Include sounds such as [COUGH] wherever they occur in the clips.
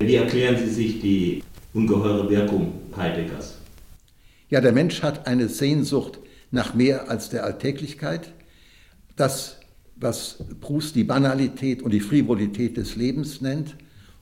Wie erklären Sie sich die ungeheure Wirkung Heideggers? Ja, der Mensch hat eine Sehnsucht nach mehr als der Alltäglichkeit. Das, was Proust die Banalität und die Frivolität des Lebens nennt.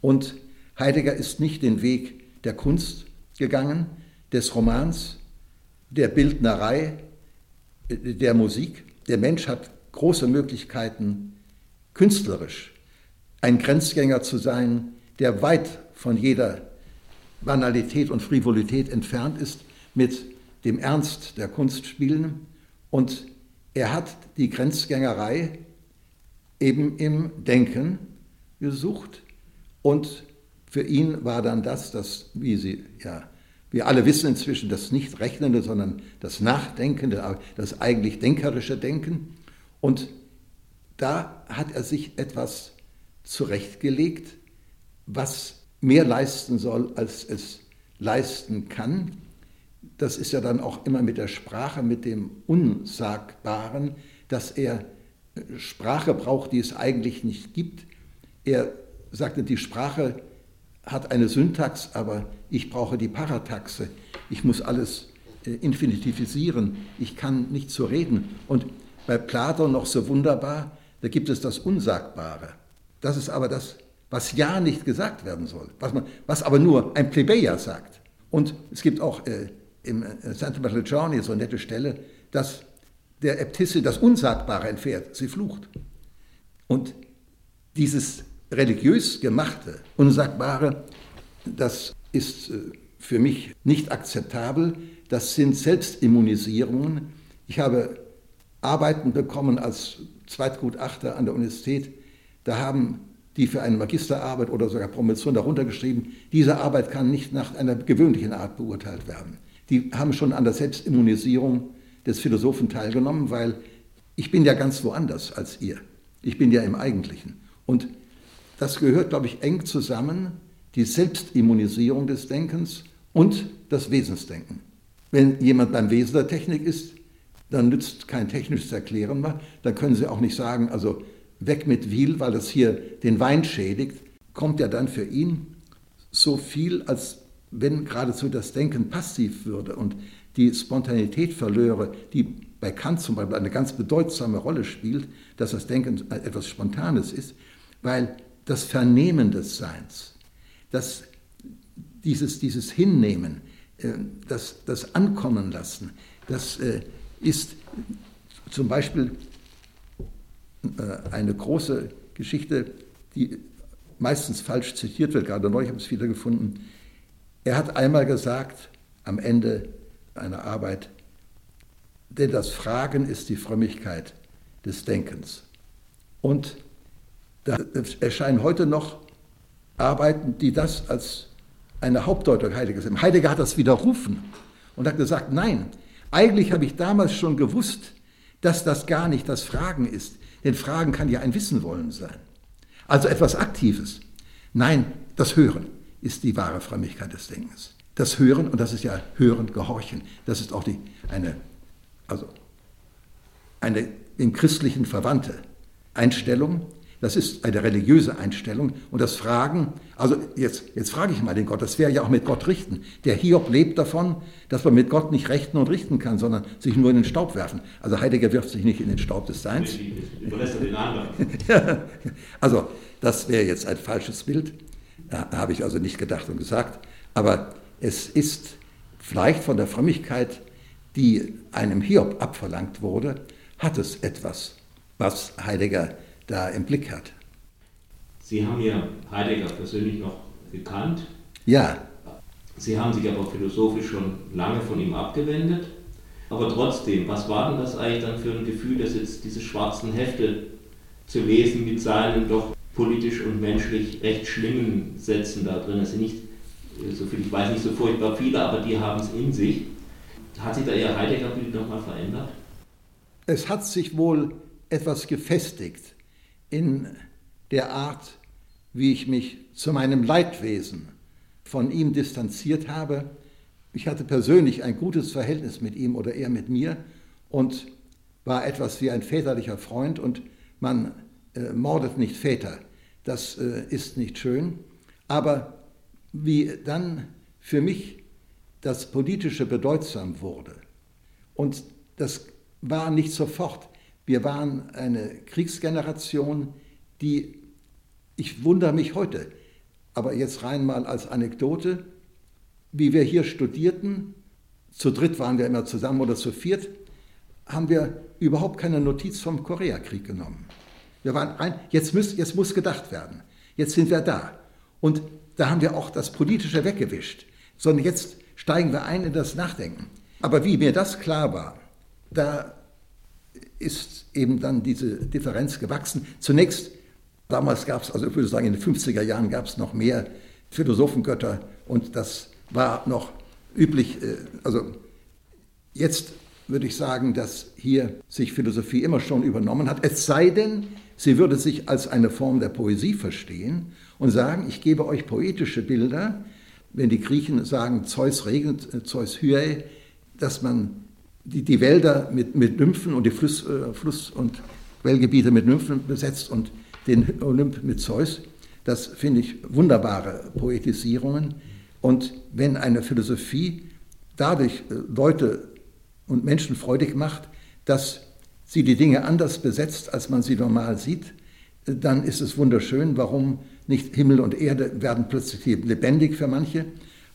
Und Heidegger ist nicht den Weg der Kunst gegangen, des Romans, der Bildnerei, der Musik. Der Mensch hat große Möglichkeiten, künstlerisch ein Grenzgänger zu sein, der weit von jeder Banalität und Frivolität entfernt ist, mit dem Ernst der Kunst spielen. Und er hat die Grenzgängerei eben im Denken gesucht. Und für ihn war dann das, das, wie Sie ja, wir alle wissen inzwischen, das nicht rechnende, sondern das nachdenkende, das eigentlich denkerische Denken. Und da hat er sich etwas zurechtgelegt, was mehr leisten soll, als es leisten kann. Das ist ja dann auch immer mit der Sprache, mit dem Unsagbaren, dass er äh, Sprache braucht, die es eigentlich nicht gibt. Er sagte, die Sprache hat eine Syntax, aber ich brauche die Parataxe. Ich muss alles äh, infinitivisieren. Ich kann nicht so reden. Und bei Platon noch so wunderbar, da gibt es das Unsagbare. Das ist aber das, was ja nicht gesagt werden soll, was, man, was aber nur ein Plebejer sagt. Und es gibt auch äh, im äh, Santa Maria so eine nette Stelle, dass der Äbtisse das Unsagbare entfährt, sie flucht. Und dieses religiös gemachte, Unsagbare, das ist äh, für mich nicht akzeptabel. Das sind Selbstimmunisierungen. Ich habe Arbeiten bekommen als Zweitgutachter an der Universität. Da haben die für eine Magisterarbeit oder sogar Promotion darunter geschrieben, diese Arbeit kann nicht nach einer gewöhnlichen Art beurteilt werden. Die haben schon an der Selbstimmunisierung des Philosophen teilgenommen, weil ich bin ja ganz woanders als ihr. Ich bin ja im Eigentlichen. Und das gehört, glaube ich, eng zusammen, die Selbstimmunisierung des Denkens und das Wesensdenken. Wenn jemand beim Wesen der Technik ist, dann nützt kein technisches Erklären mehr. Dann können Sie auch nicht sagen, also weg mit Wiel, weil das hier den Wein schädigt. Kommt ja dann für ihn so viel, als wenn geradezu das Denken passiv würde und die Spontanität verlöre, die bei Kant zum Beispiel eine ganz bedeutsame Rolle spielt, dass das Denken etwas Spontanes ist, weil das Vernehmen des Seins, das, dieses, dieses Hinnehmen, äh, das, das Ankommen lassen, das äh, ist zum Beispiel eine große Geschichte, die meistens falsch zitiert wird, gerade habe ich es wieder gefunden. Er hat einmal gesagt, am Ende einer Arbeit, denn das Fragen ist die Frömmigkeit des Denkens. Und da erscheinen heute noch Arbeiten, die das als eine Hauptdeutung Heideggers sehen. Heidegger hat das widerrufen und hat gesagt, nein, eigentlich habe ich damals schon gewusst, dass das gar nicht das Fragen ist. Denn Fragen kann ja ein Wissen wollen sein. Also etwas Aktives. Nein, das Hören ist die wahre Frömmigkeit des Denkens. Das Hören, und das ist ja Hören, Gehorchen, das ist auch die, eine, also eine im Christlichen verwandte Einstellung, das ist eine religiöse Einstellung. Und das Fragen, also jetzt, jetzt frage ich mal den Gott, das wäre ja auch mit Gott richten. Der Hiob lebt davon, dass man mit Gott nicht rechten und richten kann, sondern sich nur in den Staub werfen. Also Heidegger wirft sich nicht in den Staub des Seins. [LAUGHS] also das wäre jetzt ein falsches Bild. Da habe ich also nicht gedacht und gesagt. Aber es ist vielleicht von der Frömmigkeit, die einem Hiob abverlangt wurde, hat es etwas, was Heidegger da im Blick hat. Sie haben ja Heidegger persönlich noch gekannt. Ja. Sie haben sich aber philosophisch schon lange von ihm abgewendet. Aber trotzdem, was war denn das eigentlich dann für ein Gefühl, dass jetzt diese schwarzen Hefte zu lesen mit seinen doch politisch und menschlich recht schlimmen Sätzen da drin? Also nicht, so viel, ich weiß nicht so furchtbar viele, aber die haben es in sich. Hat sich da Ihr Heidegger-Bild nochmal verändert? Es hat sich wohl etwas gefestigt in der Art, wie ich mich zu meinem Leidwesen von ihm distanziert habe. Ich hatte persönlich ein gutes Verhältnis mit ihm oder er mit mir und war etwas wie ein väterlicher Freund und man äh, mordet nicht Väter. Das äh, ist nicht schön. Aber wie dann für mich das Politische bedeutsam wurde. Und das war nicht sofort. Wir waren eine Kriegsgeneration, die, ich wundere mich heute, aber jetzt rein mal als Anekdote, wie wir hier studierten, zu dritt waren wir immer zusammen oder zu viert, haben wir überhaupt keine Notiz vom Koreakrieg genommen. Wir waren ein, jetzt, muss, jetzt muss gedacht werden. Jetzt sind wir da. Und da haben wir auch das Politische weggewischt. Sondern jetzt steigen wir ein in das Nachdenken. Aber wie mir das klar war, da ist eben dann diese Differenz gewachsen. Zunächst, damals gab es, also ich würde sagen, in den 50er Jahren gab es noch mehr Philosophengötter und das war noch üblich. Äh, also jetzt würde ich sagen, dass hier sich Philosophie immer schon übernommen hat, es sei denn, sie würde sich als eine Form der Poesie verstehen und sagen, ich gebe euch poetische Bilder, wenn die Griechen sagen, Zeus regnet, äh, Zeus hyä, dass man die, die Wälder mit, mit Nymphen und die Fluss, äh, Fluss- und Quellgebiete mit Nymphen besetzt und den Olymp mit Zeus. Das finde ich wunderbare Poetisierungen. Und wenn eine Philosophie dadurch äh, Leute und Menschen freudig macht, dass sie die Dinge anders besetzt, als man sie normal sieht, äh, dann ist es wunderschön. Warum nicht Himmel und Erde werden plötzlich lebendig für manche?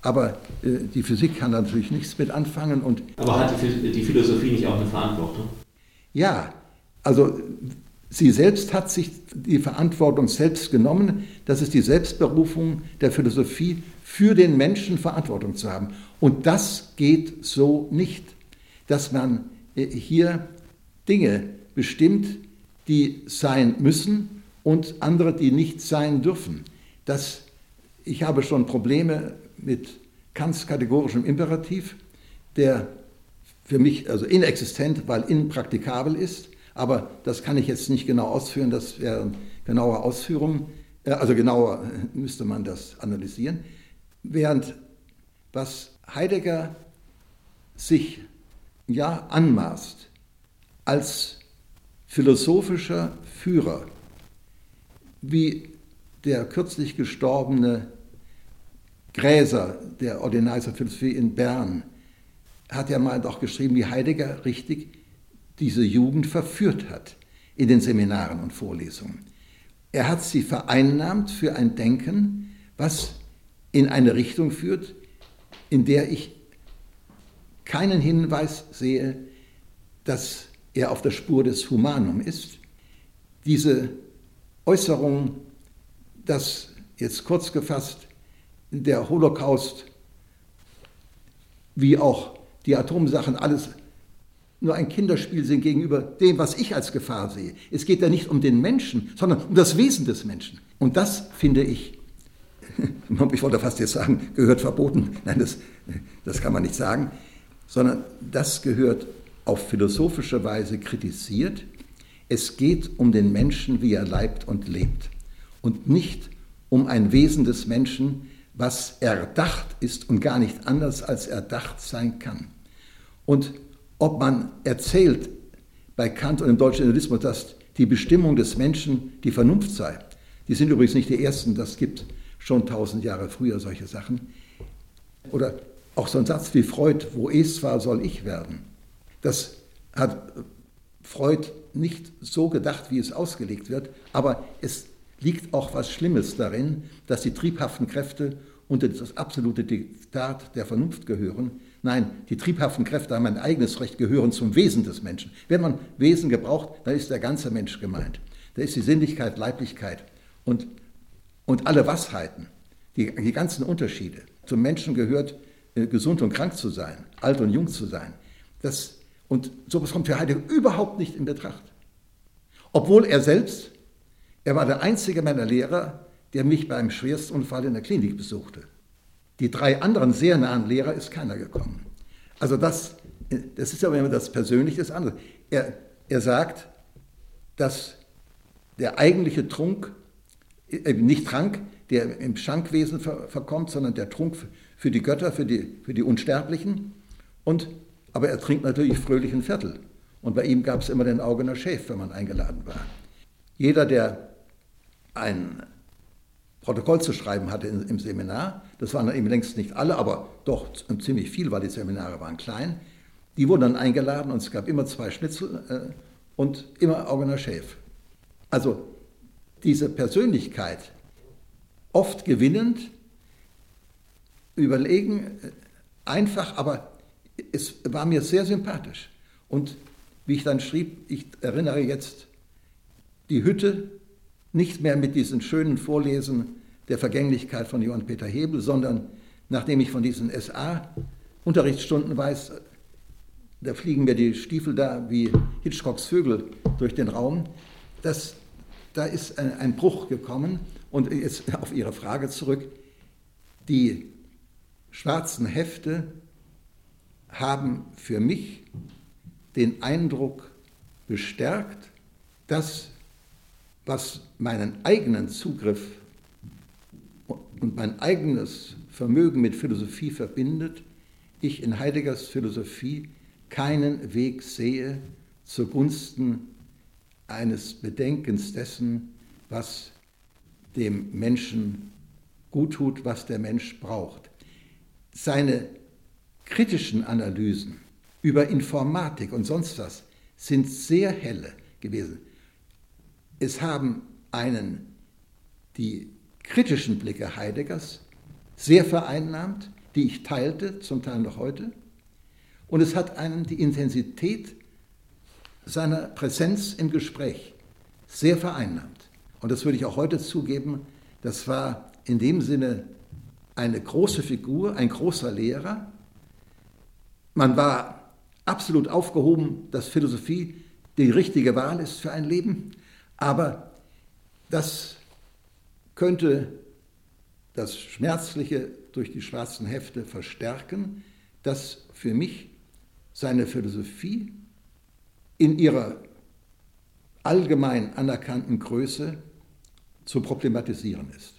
Aber äh, die Physik kann natürlich nichts mit anfangen. Und Aber hat die, die Philosophie nicht auch eine Verantwortung? Ja, also sie selbst hat sich die Verantwortung selbst genommen. Das ist die Selbstberufung der Philosophie, für den Menschen Verantwortung zu haben. Und das geht so nicht, dass man äh, hier Dinge bestimmt, die sein müssen und andere, die nicht sein dürfen. Das, ich habe schon Probleme mit Kants kategorischem Imperativ, der für mich also inexistent, weil impraktikabel ist. Aber das kann ich jetzt nicht genau ausführen, das wäre genaue Ausführung. Äh, also genauer [LAUGHS] müsste man das analysieren. Während was Heidegger sich ja anmaßt als philosophischer Führer, wie der kürzlich gestorbene Gräser, der Ordinarius Philosophie in Bern, hat ja mal doch geschrieben, wie Heidegger richtig diese Jugend verführt hat in den Seminaren und Vorlesungen. Er hat sie vereinnahmt für ein Denken, was in eine Richtung führt, in der ich keinen Hinweis sehe, dass er auf der Spur des Humanum ist. Diese Äußerung, dass jetzt kurz gefasst der Holocaust wie auch die Atomsachen alles nur ein Kinderspiel sind gegenüber dem, was ich als Gefahr sehe. Es geht ja nicht um den Menschen, sondern um das Wesen des Menschen. Und das finde ich, [LAUGHS] ich wollte fast jetzt sagen, gehört verboten. Nein, das, das kann man nicht sagen, sondern das gehört auf philosophische Weise kritisiert. Es geht um den Menschen, wie er leibt und lebt und nicht um ein Wesen des Menschen, was erdacht ist und gar nicht anders als erdacht sein kann. Und ob man erzählt bei Kant und im deutschen Idealismus, dass die Bestimmung des Menschen die Vernunft sei, die sind übrigens nicht die Ersten, das gibt schon tausend Jahre früher solche Sachen. Oder auch so ein Satz wie Freud, wo es war, soll ich werden. Das hat Freud nicht so gedacht, wie es ausgelegt wird, aber es liegt auch was Schlimmes darin, dass die triebhaften Kräfte unter das absolute Diktat der Vernunft gehören. Nein, die triebhaften Kräfte haben ein eigenes Recht, gehören zum Wesen des Menschen. Wenn man Wesen gebraucht, dann ist der ganze Mensch gemeint. Da ist die Sinnlichkeit, Leiblichkeit und, und alle Washeiten, die, die ganzen Unterschiede. Zum Menschen gehört, äh, gesund und krank zu sein, alt und jung zu sein. Das, und sowas kommt für Heidegger überhaupt nicht in Betracht. Obwohl er selbst er war der einzige meiner Lehrer, der mich beim Schwerstunfall in der Klinik besuchte. Die drei anderen sehr nahen Lehrer ist keiner gekommen. Also das, das ist aber immer das Persönliche des anderen. Er, er sagt, dass der eigentliche Trunk, äh, nicht Trank, der im Schankwesen ver, verkommt, sondern der Trunk für die Götter, für die, für die Unsterblichen. Und, aber er trinkt natürlich fröhlich ein Viertel. Und bei ihm gab es immer den Augener Schäf, wenn man eingeladen war. Jeder, der ein Protokoll zu schreiben hatte im Seminar, das waren eben längst nicht alle, aber doch ziemlich viel, weil die Seminare waren klein, die wurden dann eingeladen und es gab immer zwei Schnitzel äh, und immer Augener Schäf. Also diese Persönlichkeit, oft gewinnend, überlegen, äh, einfach, aber es war mir sehr sympathisch. Und wie ich dann schrieb, ich erinnere jetzt die Hütte nicht mehr mit diesen schönen Vorlesen der Vergänglichkeit von Johann Peter Hebel, sondern nachdem ich von diesen SA-Unterrichtsstunden weiß, da fliegen mir die Stiefel da wie Hitchcocks Vögel durch den Raum, das, da ist ein, ein Bruch gekommen. Und jetzt [LAUGHS] auf Ihre Frage zurück, die schwarzen Hefte haben für mich den Eindruck bestärkt, dass was meinen eigenen Zugriff und mein eigenes Vermögen mit Philosophie verbindet, ich in Heideggers Philosophie keinen Weg sehe zugunsten eines Bedenkens dessen, was dem Menschen gut tut, was der Mensch braucht. Seine kritischen Analysen über Informatik und sonst was sind sehr helle gewesen. Es haben einen die kritischen Blicke Heideggers sehr vereinnahmt, die ich teilte, zum Teil noch heute, und es hat einen die Intensität seiner Präsenz im Gespräch sehr vereinnahmt. Und das würde ich auch heute zugeben, das war in dem Sinne eine große Figur, ein großer Lehrer. Man war absolut aufgehoben, dass Philosophie die richtige Wahl ist für ein Leben, aber das könnte das Schmerzliche durch die schwarzen Hefte verstärken, dass für mich seine Philosophie in ihrer allgemein anerkannten Größe zu problematisieren ist.